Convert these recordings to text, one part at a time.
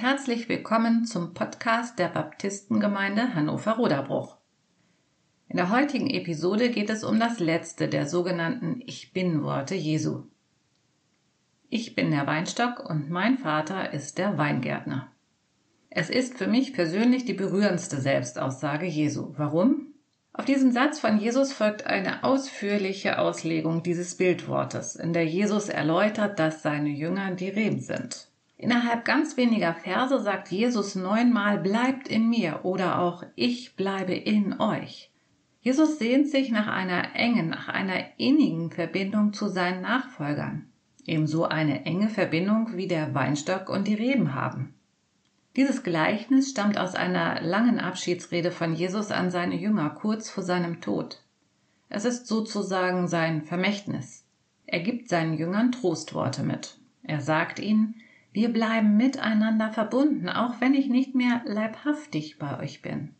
herzlich willkommen zum Podcast der Baptistengemeinde Hannover-Roderbruch. In der heutigen Episode geht es um das letzte der sogenannten Ich Bin-Worte Jesu. Ich bin der Weinstock und mein Vater ist der Weingärtner. Es ist für mich persönlich die berührendste Selbstaussage Jesu. Warum? Auf diesen Satz von Jesus folgt eine ausführliche Auslegung dieses Bildwortes, in der Jesus erläutert, dass seine Jünger die Reben sind. Innerhalb ganz weniger Verse sagt Jesus neunmal bleibt in mir oder auch ich bleibe in euch. Jesus sehnt sich nach einer engen, nach einer innigen Verbindung zu seinen Nachfolgern. Ebenso eine enge Verbindung wie der Weinstock und die Reben haben. Dieses Gleichnis stammt aus einer langen Abschiedsrede von Jesus an seine Jünger kurz vor seinem Tod. Es ist sozusagen sein Vermächtnis. Er gibt seinen Jüngern Trostworte mit. Er sagt ihnen, wir bleiben miteinander verbunden, auch wenn ich nicht mehr leibhaftig bei euch bin.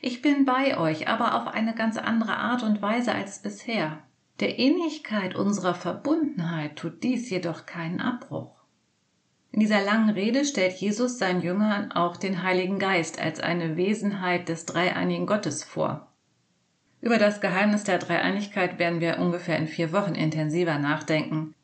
Ich bin bei euch, aber auf eine ganz andere Art und Weise als bisher. Der Innigkeit unserer Verbundenheit tut dies jedoch keinen Abbruch. In dieser langen Rede stellt Jesus seinen Jüngern auch den Heiligen Geist als eine Wesenheit des dreieinigen Gottes vor. Über das Geheimnis der Dreieinigkeit werden wir ungefähr in vier Wochen intensiver nachdenken.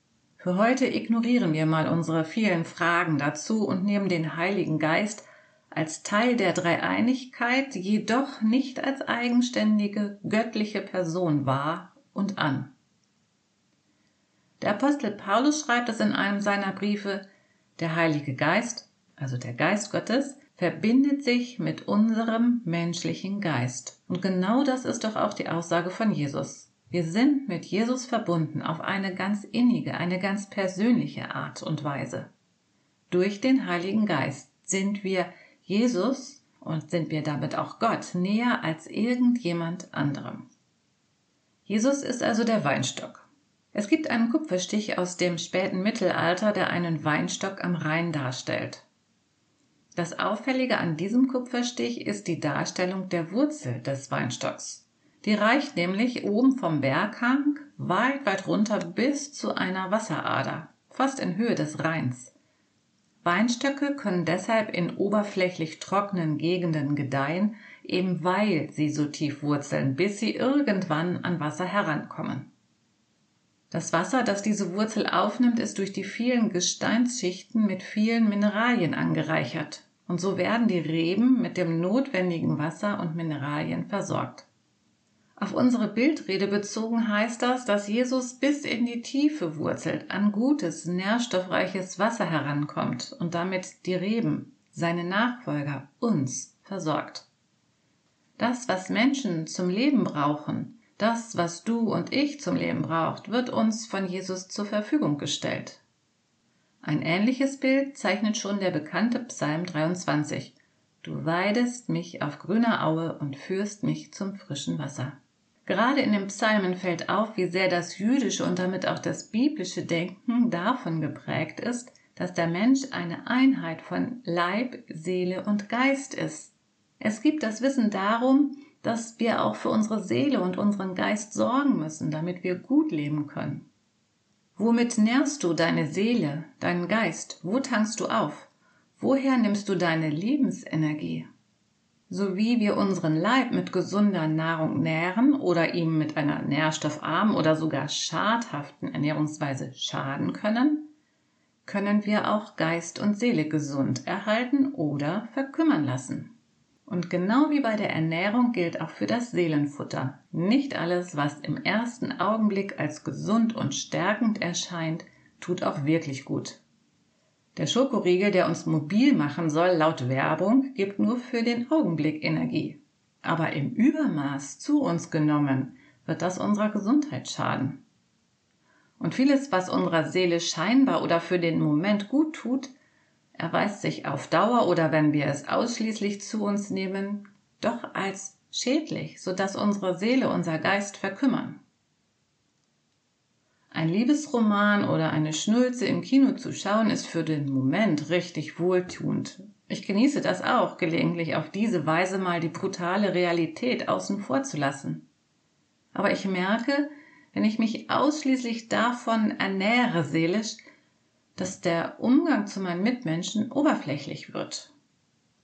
Für heute ignorieren wir mal unsere vielen Fragen dazu und nehmen den Heiligen Geist als Teil der Dreieinigkeit, jedoch nicht als eigenständige göttliche Person wahr und an. Der Apostel Paulus schreibt es in einem seiner Briefe, der Heilige Geist, also der Geist Gottes, verbindet sich mit unserem menschlichen Geist. Und genau das ist doch auch die Aussage von Jesus. Wir sind mit Jesus verbunden auf eine ganz innige, eine ganz persönliche Art und Weise. Durch den Heiligen Geist sind wir Jesus und sind wir damit auch Gott näher als irgendjemand anderem. Jesus ist also der Weinstock. Es gibt einen Kupferstich aus dem späten Mittelalter, der einen Weinstock am Rhein darstellt. Das Auffällige an diesem Kupferstich ist die Darstellung der Wurzel des Weinstocks. Die reicht nämlich oben vom Berghang weit, weit runter bis zu einer Wasserader, fast in Höhe des Rheins. Weinstöcke können deshalb in oberflächlich trockenen Gegenden gedeihen, eben weil sie so tief wurzeln, bis sie irgendwann an Wasser herankommen. Das Wasser, das diese Wurzel aufnimmt, ist durch die vielen Gesteinsschichten mit vielen Mineralien angereichert, und so werden die Reben mit dem notwendigen Wasser und Mineralien versorgt. Auf unsere Bildrede bezogen heißt das, dass Jesus bis in die Tiefe wurzelt, an gutes, nährstoffreiches Wasser herankommt und damit die Reben, seine Nachfolger, uns versorgt. Das, was Menschen zum Leben brauchen, das, was du und ich zum Leben braucht, wird uns von Jesus zur Verfügung gestellt. Ein ähnliches Bild zeichnet schon der bekannte Psalm 23. Du weidest mich auf grüner Aue und führst mich zum frischen Wasser. Gerade in den Psalmen fällt auf, wie sehr das jüdische und damit auch das biblische Denken davon geprägt ist, dass der Mensch eine Einheit von Leib, Seele und Geist ist. Es gibt das Wissen darum, dass wir auch für unsere Seele und unseren Geist sorgen müssen, damit wir gut leben können. Womit nährst du deine Seele, deinen Geist? Wo tankst du auf? Woher nimmst du deine Lebensenergie? So wie wir unseren Leib mit gesunder Nahrung nähren oder ihm mit einer nährstoffarmen oder sogar schadhaften Ernährungsweise schaden können, können wir auch Geist und Seele gesund erhalten oder verkümmern lassen. Und genau wie bei der Ernährung gilt auch für das Seelenfutter. Nicht alles, was im ersten Augenblick als gesund und stärkend erscheint, tut auch wirklich gut. Der Schokoriegel, der uns mobil machen soll, laut Werbung, gibt nur für den Augenblick Energie. Aber im Übermaß zu uns genommen, wird das unserer Gesundheit schaden. Und vieles, was unserer Seele scheinbar oder für den Moment gut tut, erweist sich auf Dauer oder wenn wir es ausschließlich zu uns nehmen, doch als schädlich, so dass unsere Seele, unser Geist verkümmern. Ein Liebesroman oder eine Schnulze im Kino zu schauen, ist für den Moment richtig wohltuend. Ich genieße das auch, gelegentlich auf diese Weise mal die brutale Realität außen vor zu lassen. Aber ich merke, wenn ich mich ausschließlich davon ernähre seelisch, dass der Umgang zu meinen Mitmenschen oberflächlich wird.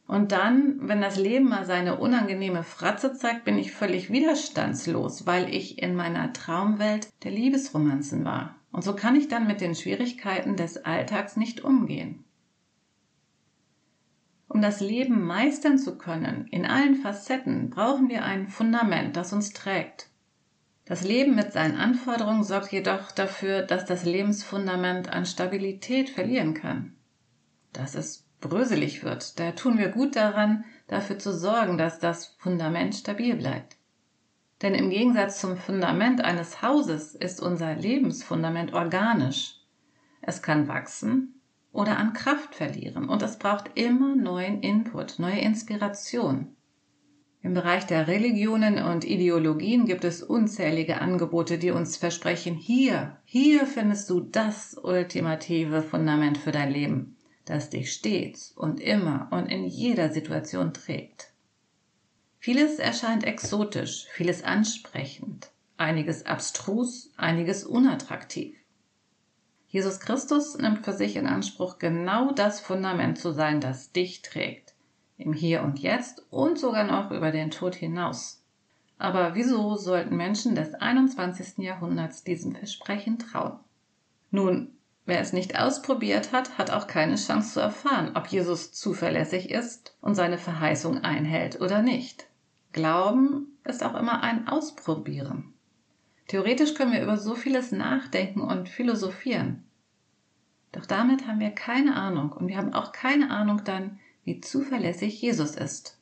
Und dann, wenn das Leben mal seine unangenehme Fratze zeigt, bin ich völlig widerstandslos, weil ich in meiner Traumwelt der Liebesromanzen war. Und so kann ich dann mit den Schwierigkeiten des Alltags nicht umgehen. Um das Leben meistern zu können, in allen Facetten, brauchen wir ein Fundament, das uns trägt. Das Leben mit seinen Anforderungen sorgt jedoch dafür, dass das Lebensfundament an Stabilität verlieren kann. Dass es bröselig wird, da tun wir gut daran, dafür zu sorgen, dass das Fundament stabil bleibt. Denn im Gegensatz zum Fundament eines Hauses ist unser Lebensfundament organisch. Es kann wachsen oder an Kraft verlieren und es braucht immer neuen Input, neue Inspiration. Im Bereich der Religionen und Ideologien gibt es unzählige Angebote, die uns versprechen, hier, hier findest du das ultimative Fundament für dein Leben, das dich stets und immer und in jeder Situation trägt. Vieles erscheint exotisch, vieles ansprechend, einiges abstrus, einiges unattraktiv. Jesus Christus nimmt für sich in Anspruch, genau das Fundament zu sein, das dich trägt im Hier und Jetzt und sogar noch über den Tod hinaus. Aber wieso sollten Menschen des 21. Jahrhunderts diesem Versprechen trauen? Nun, wer es nicht ausprobiert hat, hat auch keine Chance zu erfahren, ob Jesus zuverlässig ist und seine Verheißung einhält oder nicht. Glauben ist auch immer ein Ausprobieren. Theoretisch können wir über so vieles nachdenken und philosophieren. Doch damit haben wir keine Ahnung und wir haben auch keine Ahnung dann, wie zuverlässig Jesus ist.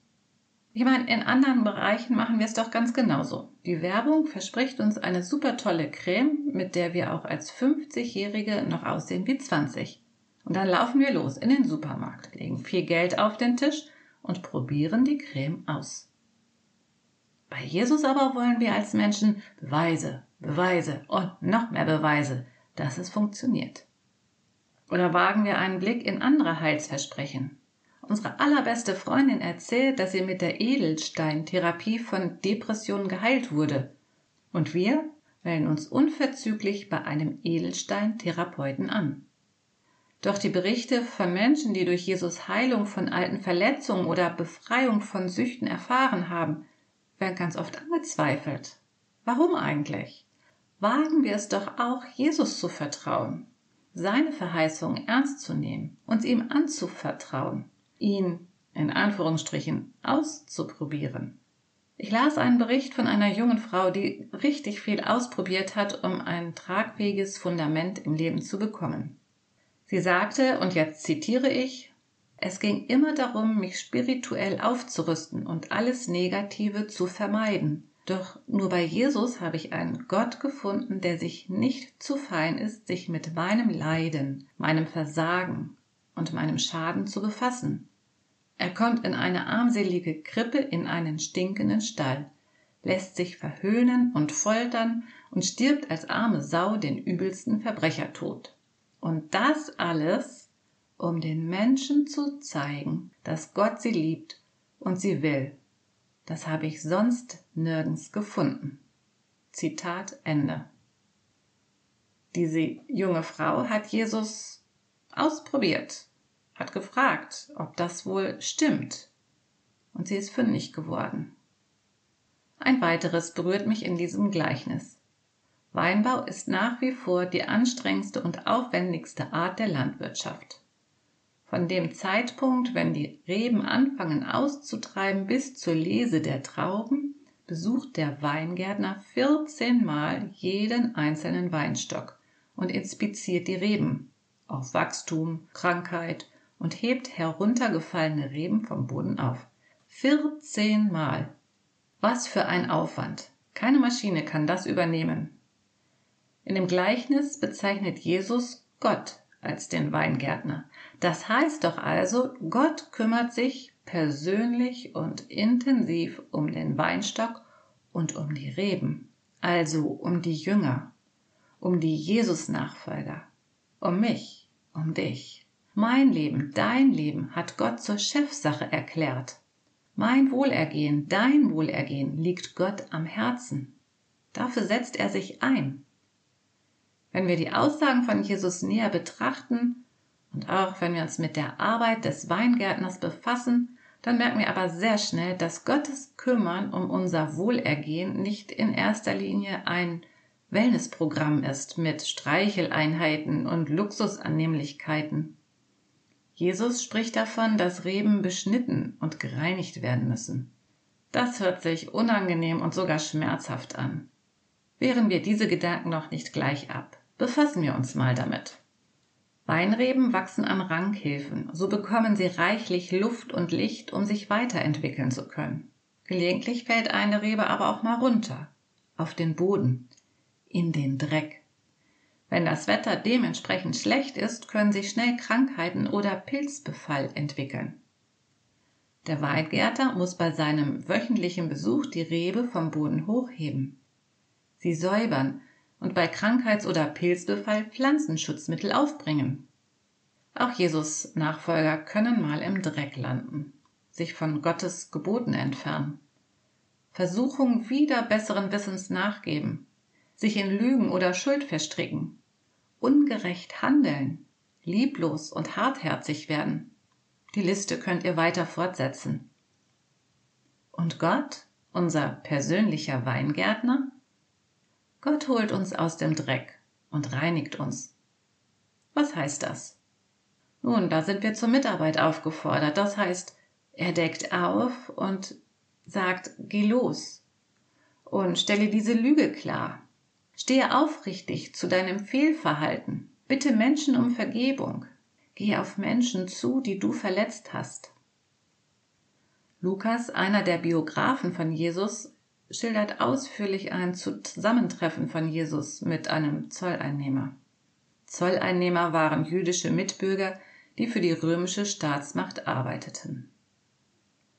Ich meine, in anderen Bereichen machen wir es doch ganz genauso. Die Werbung verspricht uns eine super tolle Creme, mit der wir auch als 50-Jährige noch aussehen wie 20. Und dann laufen wir los in den Supermarkt, legen viel Geld auf den Tisch und probieren die Creme aus. Bei Jesus aber wollen wir als Menschen Beweise, Beweise und noch mehr Beweise, dass es funktioniert. Oder wagen wir einen Blick in andere Heilsversprechen, Unsere allerbeste Freundin erzählt, dass sie mit der Edelsteintherapie von Depressionen geheilt wurde. Und wir melden uns unverzüglich bei einem Edelsteintherapeuten an. Doch die Berichte von Menschen, die durch Jesus Heilung von alten Verletzungen oder Befreiung von Süchten erfahren haben, werden ganz oft angezweifelt. Warum eigentlich? Wagen wir es doch auch, Jesus zu vertrauen, seine Verheißungen ernst zu nehmen, uns ihm anzuvertrauen ihn in Anführungsstrichen auszuprobieren. Ich las einen Bericht von einer jungen Frau, die richtig viel ausprobiert hat, um ein tragfähiges Fundament im Leben zu bekommen. Sie sagte, und jetzt zitiere ich, es ging immer darum, mich spirituell aufzurüsten und alles Negative zu vermeiden. Doch nur bei Jesus habe ich einen Gott gefunden, der sich nicht zu fein ist, sich mit meinem Leiden, meinem Versagen und meinem Schaden zu befassen. Er kommt in eine armselige Krippe in einen stinkenden Stall, lässt sich verhöhnen und foltern und stirbt als arme Sau den übelsten Verbrechertod. Und das alles, um den Menschen zu zeigen, dass Gott sie liebt und sie will. Das habe ich sonst nirgends gefunden. Zitat Ende. Diese junge Frau hat Jesus ausprobiert hat gefragt, ob das wohl stimmt. Und sie ist fündig geworden. Ein weiteres berührt mich in diesem Gleichnis. Weinbau ist nach wie vor die anstrengendste und aufwendigste Art der Landwirtschaft. Von dem Zeitpunkt, wenn die Reben anfangen auszutreiben, bis zur Lese der Trauben, besucht der Weingärtner 14 Mal jeden einzelnen Weinstock und inspiziert die Reben auf Wachstum, Krankheit und hebt heruntergefallene Reben vom Boden auf. 14 Mal. Was für ein Aufwand. Keine Maschine kann das übernehmen. In dem Gleichnis bezeichnet Jesus Gott als den Weingärtner. Das heißt doch also, Gott kümmert sich persönlich und intensiv um den Weinstock und um die Reben, also um die Jünger, um die Jesus-Nachfolger, um mich, um dich. Mein Leben, dein Leben hat Gott zur Chefsache erklärt. Mein Wohlergehen, dein Wohlergehen liegt Gott am Herzen. Dafür setzt er sich ein. Wenn wir die Aussagen von Jesus näher betrachten und auch wenn wir uns mit der Arbeit des Weingärtners befassen, dann merken wir aber sehr schnell, dass Gottes Kümmern um unser Wohlergehen nicht in erster Linie ein Wellnessprogramm ist mit Streicheleinheiten und Luxusannehmlichkeiten. Jesus spricht davon, dass Reben beschnitten und gereinigt werden müssen. Das hört sich unangenehm und sogar schmerzhaft an. Wehren wir diese Gedanken noch nicht gleich ab. Befassen wir uns mal damit. Weinreben wachsen an Rankhilfen, so bekommen sie reichlich Luft und Licht, um sich weiterentwickeln zu können. Gelegentlich fällt eine Rebe aber auch mal runter, auf den Boden, in den Dreck. Wenn das Wetter dementsprechend schlecht ist, können sich schnell Krankheiten oder Pilzbefall entwickeln. Der Weingärter muss bei seinem wöchentlichen Besuch die Rebe vom Boden hochheben, sie säubern und bei Krankheits- oder Pilzbefall Pflanzenschutzmittel aufbringen. Auch Jesus Nachfolger können mal im Dreck landen, sich von Gottes Geboten entfernen, Versuchung wieder besseren Wissens nachgeben, sich in Lügen oder Schuld verstricken, ungerecht handeln, lieblos und hartherzig werden. Die Liste könnt ihr weiter fortsetzen. Und Gott, unser persönlicher Weingärtner, Gott holt uns aus dem Dreck und reinigt uns. Was heißt das? Nun, da sind wir zur Mitarbeit aufgefordert. Das heißt, er deckt auf und sagt, geh los und stelle diese Lüge klar. Stehe aufrichtig zu deinem Fehlverhalten. Bitte Menschen um Vergebung. Geh auf Menschen zu, die du verletzt hast. Lukas, einer der Biografen von Jesus, schildert ausführlich ein Zusammentreffen von Jesus mit einem Zolleinnehmer. Zolleinnehmer waren jüdische Mitbürger, die für die römische Staatsmacht arbeiteten.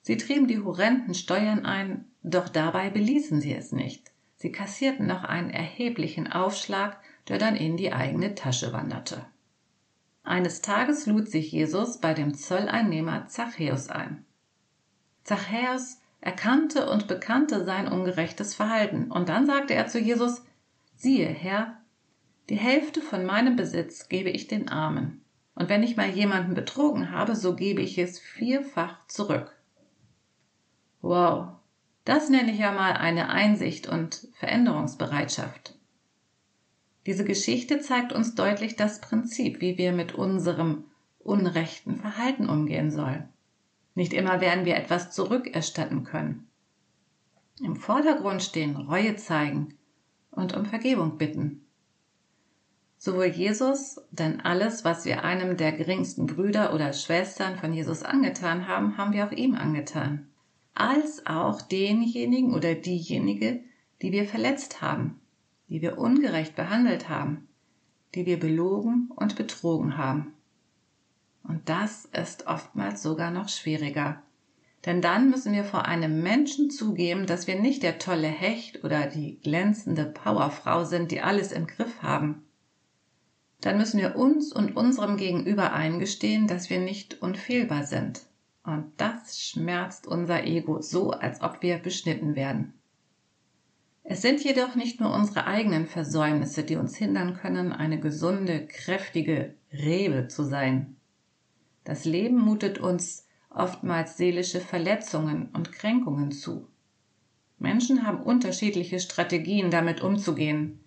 Sie trieben die horrenden Steuern ein, doch dabei beließen sie es nicht. Sie kassierten noch einen erheblichen Aufschlag, der dann in die eigene Tasche wanderte. Eines Tages lud sich Jesus bei dem Zolleinnehmer Zachäus ein. Zachäus erkannte und bekannte sein ungerechtes Verhalten. Und dann sagte er zu Jesus, siehe, Herr, die Hälfte von meinem Besitz gebe ich den Armen. Und wenn ich mal jemanden betrogen habe, so gebe ich es vierfach zurück. Wow, das nenne ich ja mal eine Einsicht und Veränderungsbereitschaft. Diese Geschichte zeigt uns deutlich das Prinzip, wie wir mit unserem unrechten Verhalten umgehen sollen. Nicht immer werden wir etwas zurückerstatten können. Im Vordergrund stehen Reue zeigen und um Vergebung bitten. Sowohl Jesus, denn alles, was wir einem der geringsten Brüder oder Schwestern von Jesus angetan haben, haben wir auch ihm angetan, als auch denjenigen oder diejenige, die wir verletzt haben, die wir ungerecht behandelt haben, die wir belogen und betrogen haben. Und das ist oftmals sogar noch schwieriger. Denn dann müssen wir vor einem Menschen zugeben, dass wir nicht der tolle Hecht oder die glänzende Powerfrau sind, die alles im Griff haben. Dann müssen wir uns und unserem Gegenüber eingestehen, dass wir nicht unfehlbar sind. Und das schmerzt unser Ego so, als ob wir beschnitten werden. Es sind jedoch nicht nur unsere eigenen Versäumnisse, die uns hindern können, eine gesunde, kräftige Rebe zu sein. Das Leben mutet uns oftmals seelische Verletzungen und Kränkungen zu. Menschen haben unterschiedliche Strategien, damit umzugehen.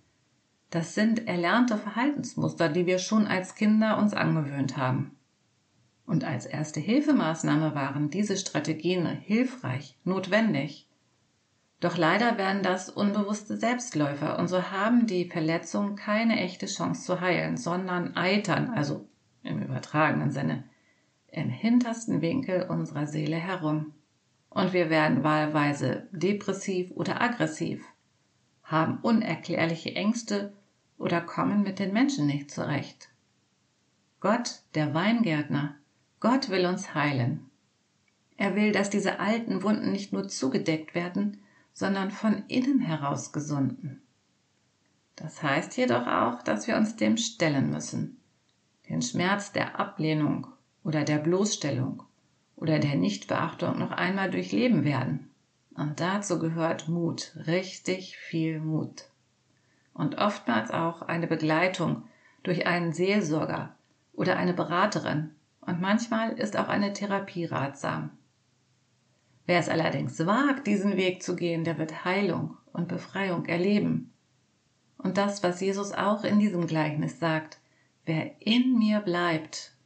Das sind erlernte Verhaltensmuster, die wir schon als Kinder uns angewöhnt haben. Und als erste Hilfemaßnahme waren diese Strategien hilfreich, notwendig. Doch leider werden das unbewusste Selbstläufer und so haben die Verletzungen keine echte Chance zu heilen, sondern eitern, also im übertragenen Sinne, im hintersten Winkel unserer Seele herum. Und wir werden wahlweise depressiv oder aggressiv, haben unerklärliche Ängste oder kommen mit den Menschen nicht zurecht. Gott, der Weingärtner, Gott will uns heilen. Er will, dass diese alten Wunden nicht nur zugedeckt werden, sondern von innen heraus gesunden. Das heißt jedoch auch, dass wir uns dem stellen müssen, den Schmerz der Ablehnung oder der Bloßstellung oder der Nichtbeachtung noch einmal durchleben werden. Und dazu gehört Mut, richtig viel Mut. und oftmals auch eine Begleitung durch einen Seelsorger oder eine Beraterin und manchmal ist auch eine Therapie ratsam. Wer es allerdings wagt, diesen Weg zu gehen, der wird Heilung und Befreiung erleben. Und das, was Jesus auch in diesem Gleichnis sagt, wer in mir bleibt,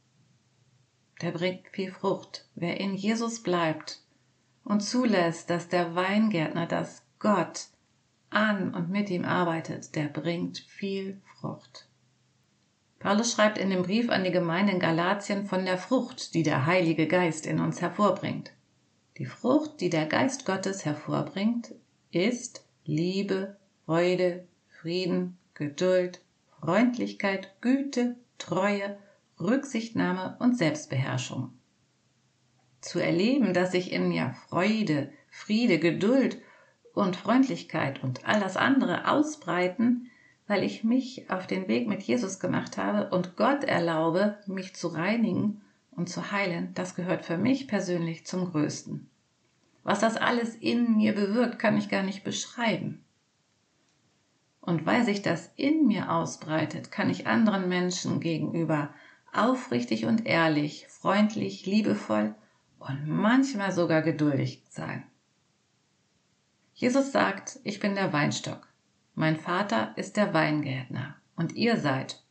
der bringt viel Frucht. Wer in Jesus bleibt und zulässt, dass der Weingärtner, dass Gott an und mit ihm arbeitet, der bringt viel Frucht. Paulus schreibt in dem Brief an die Gemeinde in Galatien von der Frucht, die der Heilige Geist in uns hervorbringt. Die Frucht, die der Geist Gottes hervorbringt, ist Liebe, Freude, Frieden, Geduld, Freundlichkeit, Güte, Treue, Rücksichtnahme und Selbstbeherrschung. Zu erleben, dass sich in mir Freude, Friede, Geduld und Freundlichkeit und all das andere ausbreiten, weil ich mich auf den Weg mit Jesus gemacht habe und Gott erlaube, mich zu reinigen und zu heilen, das gehört für mich persönlich zum Größten. Was das alles in mir bewirkt, kann ich gar nicht beschreiben. Und weil sich das in mir ausbreitet, kann ich anderen Menschen gegenüber aufrichtig und ehrlich, freundlich, liebevoll und manchmal sogar geduldig sein. Jesus sagt, ich bin der Weinstock, mein Vater ist der Weingärtner und ihr seid,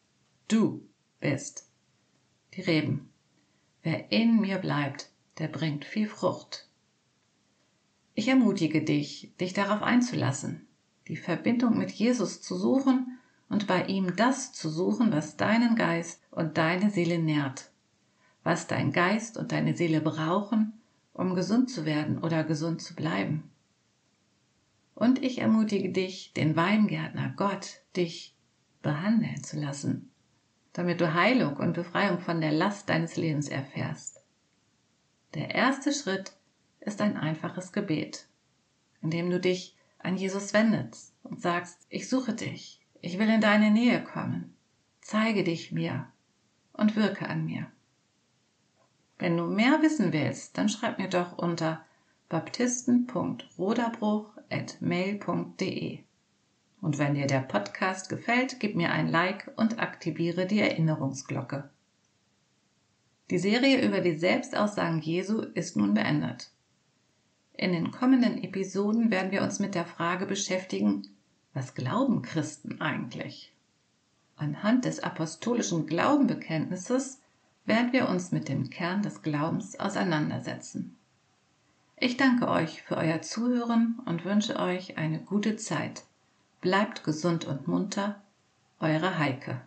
du bist die Reben. Wer in mir bleibt, der bringt viel Frucht. Ich ermutige dich, dich darauf einzulassen, die Verbindung mit Jesus zu suchen und bei ihm das zu suchen, was deinen Geist und deine Seele nährt, was dein Geist und deine Seele brauchen, um gesund zu werden oder gesund zu bleiben. Und ich ermutige dich, den Weingärtner Gott dich behandeln zu lassen, damit du Heilung und Befreiung von der Last deines Lebens erfährst. Der erste Schritt ist ein einfaches Gebet, in dem du dich an Jesus wendest und sagst, ich suche dich, ich will in deine Nähe kommen. Zeige dich mir und wirke an mir. Wenn du mehr wissen willst, dann schreib mir doch unter baptisten.roderbruch.mail.de. Und wenn dir der Podcast gefällt, gib mir ein Like und aktiviere die Erinnerungsglocke. Die Serie über die Selbstaussagen Jesu ist nun beendet. In den kommenden Episoden werden wir uns mit der Frage beschäftigen, was glauben Christen eigentlich? Anhand des apostolischen Glaubenbekenntnisses werden wir uns mit dem Kern des Glaubens auseinandersetzen. Ich danke euch für euer Zuhören und wünsche euch eine gute Zeit. Bleibt gesund und munter, eure Heike.